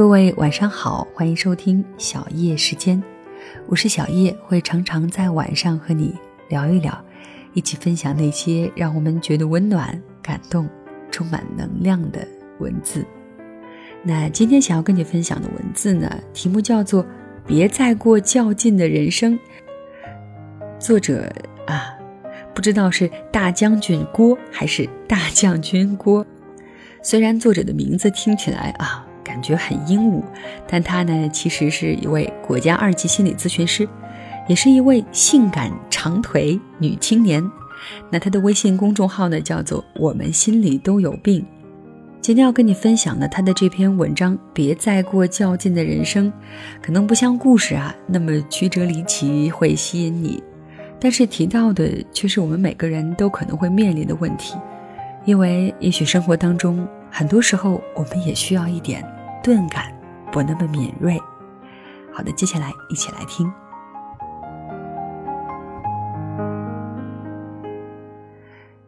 各位晚上好，欢迎收听小叶时间，我是小叶，会常常在晚上和你聊一聊，一起分享那些让我们觉得温暖、感动、充满能量的文字。那今天想要跟你分享的文字呢，题目叫做《别再过较劲的人生》，作者啊，不知道是大将军郭还是大将军郭。虽然作者的名字听起来啊，感觉很英武，但他呢，其实是一位国家二级心理咨询师，也是一位性感长腿女青年。那他的微信公众号呢，叫做“我们心里都有病”。今天要跟你分享的他的这篇文章，别再过较劲的人生，可能不像故事啊那么曲折离奇会吸引你，但是提到的却是我们每个人都可能会面临的问题。因为也许生活当中，很多时候我们也需要一点钝感，不那么敏锐。好的，接下来一起来听。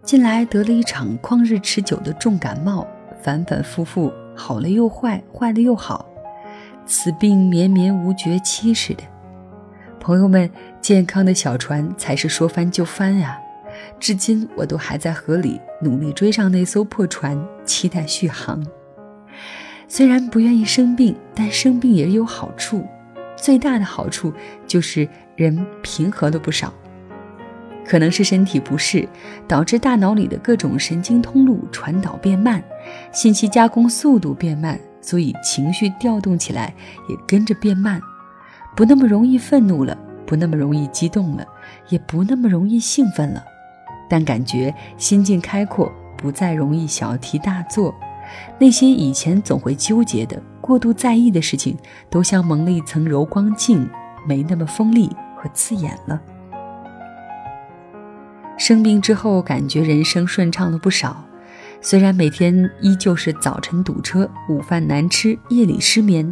近来得了一场旷日持久的重感冒，反反复复，好了又坏，坏了又好，此病绵绵无绝期似的。朋友们，健康的小船才是说翻就翻啊！至今我都还在河里努力追上那艘破船，期待续航。虽然不愿意生病，但生病也有好处。最大的好处就是人平和了不少。可能是身体不适，导致大脑里的各种神经通路传导变慢，信息加工速度变慢，所以情绪调动起来也跟着变慢，不那么容易愤怒了，不那么容易激动了，也不那么容易兴奋了。但感觉心境开阔，不再容易小题大做，那些以前总会纠结的、过度在意的事情，都像蒙了一层柔光镜，没那么锋利和刺眼了。生病之后，感觉人生顺畅了不少，虽然每天依旧是早晨堵车、午饭难吃、夜里失眠，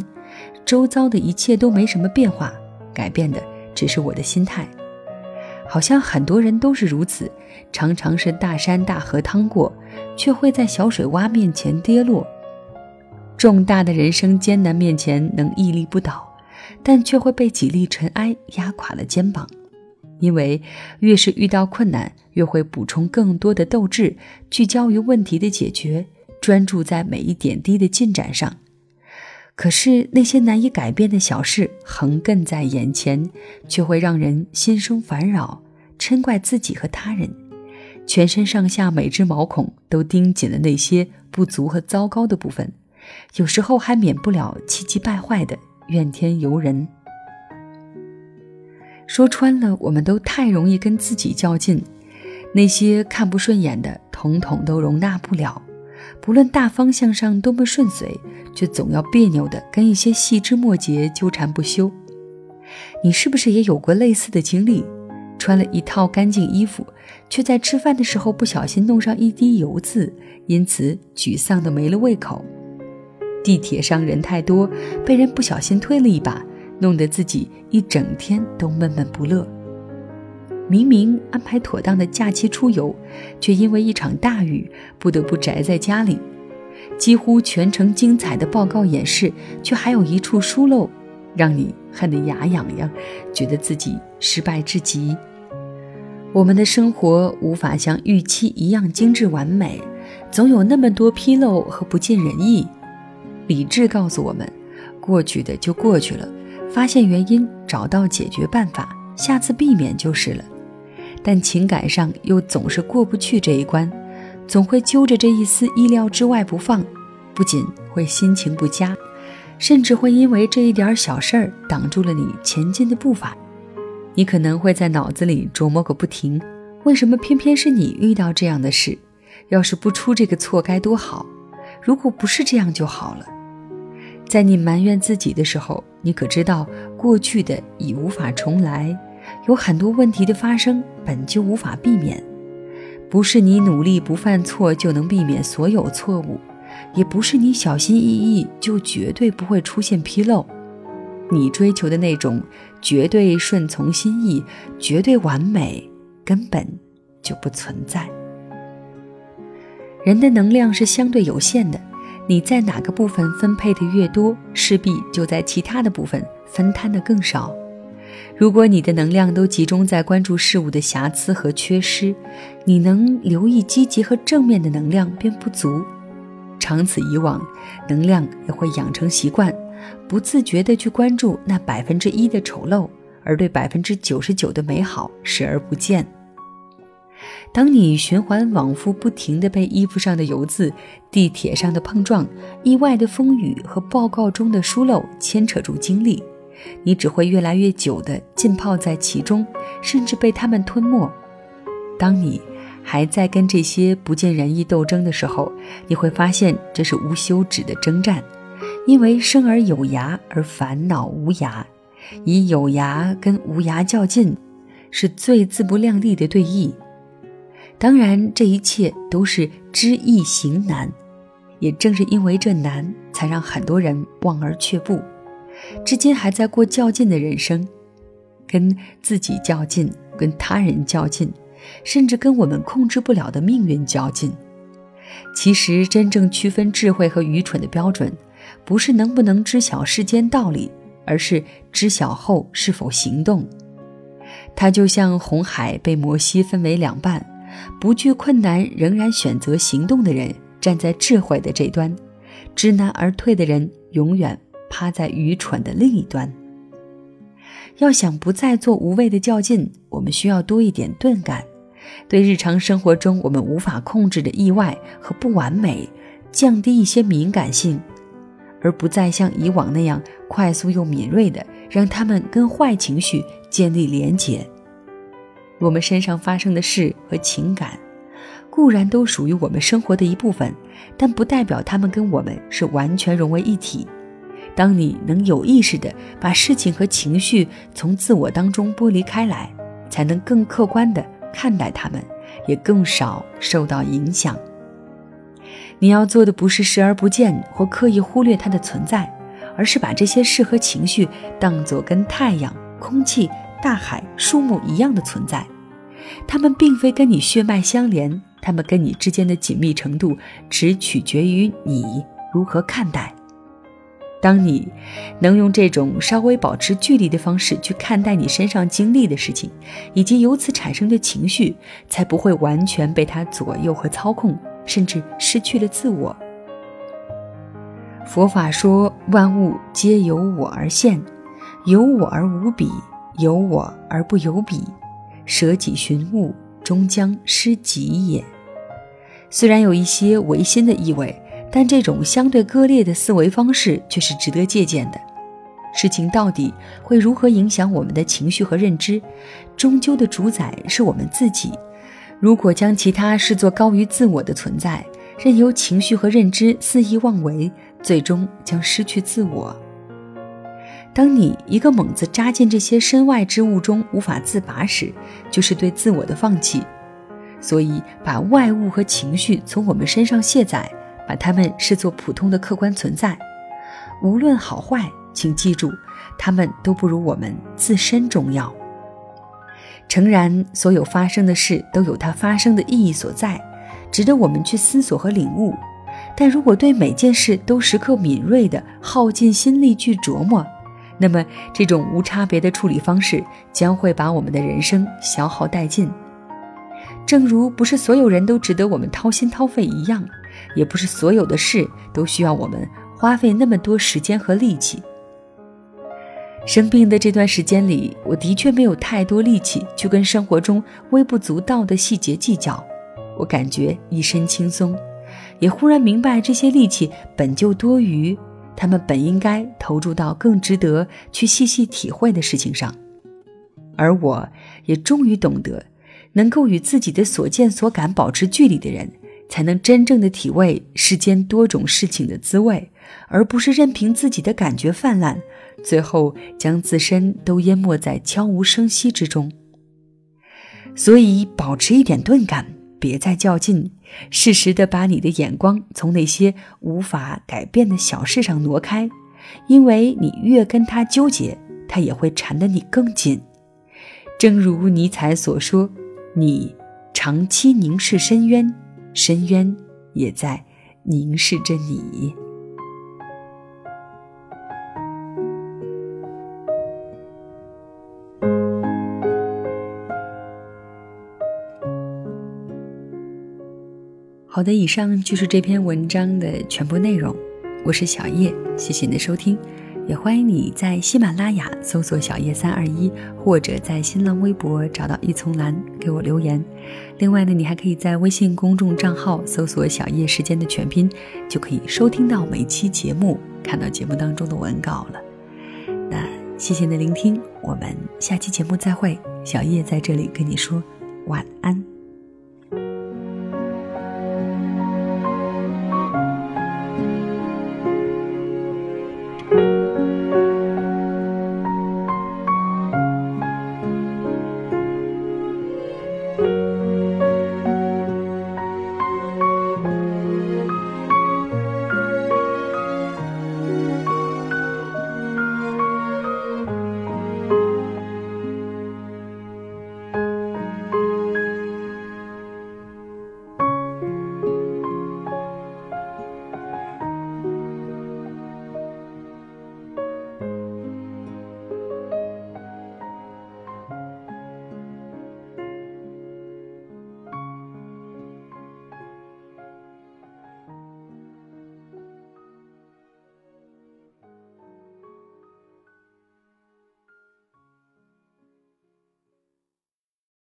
周遭的一切都没什么变化，改变的只是我的心态。好像很多人都是如此，常常是大山大河趟过，却会在小水洼面前跌落；重大的人生艰难面前能屹立不倒，但却会被几粒尘埃压垮了肩膀。因为越是遇到困难，越会补充更多的斗志，聚焦于问题的解决，专注在每一点滴的进展上。可是那些难以改变的小事横亘在眼前，却会让人心生烦扰，嗔怪自己和他人，全身上下每只毛孔都盯紧了那些不足和糟糕的部分，有时候还免不了气急败坏的怨天尤人。说穿了，我们都太容易跟自己较劲，那些看不顺眼的，统统都容纳不了。不论大方向上多么顺遂，却总要别扭的跟一些细枝末节纠缠不休。你是不是也有过类似的经历？穿了一套干净衣服，却在吃饭的时候不小心弄上一滴油渍，因此沮丧的没了胃口。地铁上人太多，被人不小心推了一把，弄得自己一整天都闷闷不乐。明明安排妥当的假期出游，却因为一场大雨不得不宅在家里；几乎全程精彩的报告演示，却还有一处疏漏，让你恨得牙痒痒，觉得自己失败至极。我们的生活无法像预期一样精致完美，总有那么多纰漏和不尽人意。理智告诉我们，过去的就过去了，发现原因，找到解决办法，下次避免就是了。但情感上又总是过不去这一关，总会揪着这一丝意料之外不放，不仅会心情不佳，甚至会因为这一点小事儿挡住了你前进的步伐。你可能会在脑子里琢磨个不停：为什么偏偏是你遇到这样的事？要是不出这个错该多好！如果不是这样就好了。在你埋怨自己的时候，你可知道过去的已无法重来？有很多问题的发生本就无法避免，不是你努力不犯错就能避免所有错误，也不是你小心翼翼就绝对不会出现纰漏。你追求的那种绝对顺从心意、绝对完美，根本就不存在。人的能量是相对有限的，你在哪个部分分配的越多，势必就在其他的部分分摊的更少。如果你的能量都集中在关注事物的瑕疵和缺失，你能留意积极和正面的能量便不足。长此以往，能量也会养成习惯，不自觉地去关注那百分之一的丑陋，而对百分之九十九的美好视而不见。当你循环往复不停地被衣服上的油渍、地铁上的碰撞、意外的风雨和报告中的疏漏牵扯住精力，你只会越来越久地浸泡在其中，甚至被他们吞没。当你还在跟这些不尽人意斗争的时候，你会发现这是无休止的征战，因为生而有涯而烦恼无涯，以有涯跟无涯较劲，是最自不量力的对弈。当然，这一切都是知易行难，也正是因为这难，才让很多人望而却步，至今还在过较劲的人生，跟自己较劲，跟他人较劲，甚至跟我们控制不了的命运较劲。其实，真正区分智慧和愚蠢的标准，不是能不能知晓世间道理，而是知晓后是否行动。它就像红海被摩西分为两半。不惧困难，仍然选择行动的人站在智慧的这端；知难而退的人永远趴在愚蠢的另一端。要想不再做无谓的较劲，我们需要多一点钝感，对日常生活中我们无法控制的意外和不完美，降低一些敏感性，而不再像以往那样快速又敏锐的让他们跟坏情绪建立连结。我们身上发生的事和情感，固然都属于我们生活的一部分，但不代表他们跟我们是完全融为一体。当你能有意识地把事情和情绪从自我当中剥离开来，才能更客观地看待他们，也更少受到影响。你要做的不是视而不见或刻意忽略它的存在，而是把这些事和情绪当作跟太阳、空气。大海、树木一样的存在，它们并非跟你血脉相连，它们跟你之间的紧密程度只取决于你如何看待。当你能用这种稍微保持距离的方式去看待你身上经历的事情，以及由此产生的情绪，才不会完全被它左右和操控，甚至失去了自我。佛法说，万物皆由我而现，由我而无比。有我而不有彼，舍己寻物，终将失己也。虽然有一些违心的意味，但这种相对割裂的思维方式却是值得借鉴的。事情到底会如何影响我们的情绪和认知，终究的主宰是我们自己。如果将其他视作高于自我的存在，任由情绪和认知肆意妄为，最终将失去自我。当你一个猛子扎进这些身外之物中无法自拔时，就是对自我的放弃。所以，把外物和情绪从我们身上卸载，把它们视作普通的客观存在，无论好坏，请记住，它们都不如我们自身重要。诚然，所有发生的事都有它发生的意义所在，值得我们去思索和领悟。但如果对每件事都时刻敏锐地耗尽心力去琢磨，那么，这种无差别的处理方式将会把我们的人生消耗殆尽。正如不是所有人都值得我们掏心掏肺一样，也不是所有的事都需要我们花费那么多时间和力气。生病的这段时间里，我的确没有太多力气去跟生活中微不足道的细节计较，我感觉一身轻松，也忽然明白这些力气本就多余。他们本应该投注到更值得去细细体会的事情上，而我也终于懂得，能够与自己的所见所感保持距离的人，才能真正的体味世间多种事情的滋味，而不是任凭自己的感觉泛滥，最后将自身都淹没在悄无声息之中。所以，保持一点钝感。别再较劲，适时的把你的眼光从那些无法改变的小事上挪开，因为你越跟他纠结，他也会缠得你更紧。正如尼采所说：“你长期凝视深渊，深渊也在凝视着你。好的，以上就是这篇文章的全部内容。我是小叶，谢谢你的收听，也欢迎你在喜马拉雅搜索“小叶三二一”，或者在新浪微博找到一丛蓝给我留言。另外呢，你还可以在微信公众账号搜索“小叶时间”的全拼，就可以收听到每期节目，看到节目当中的文稿了。那谢谢你的聆听，我们下期节目再会。小叶在这里跟你说晚安。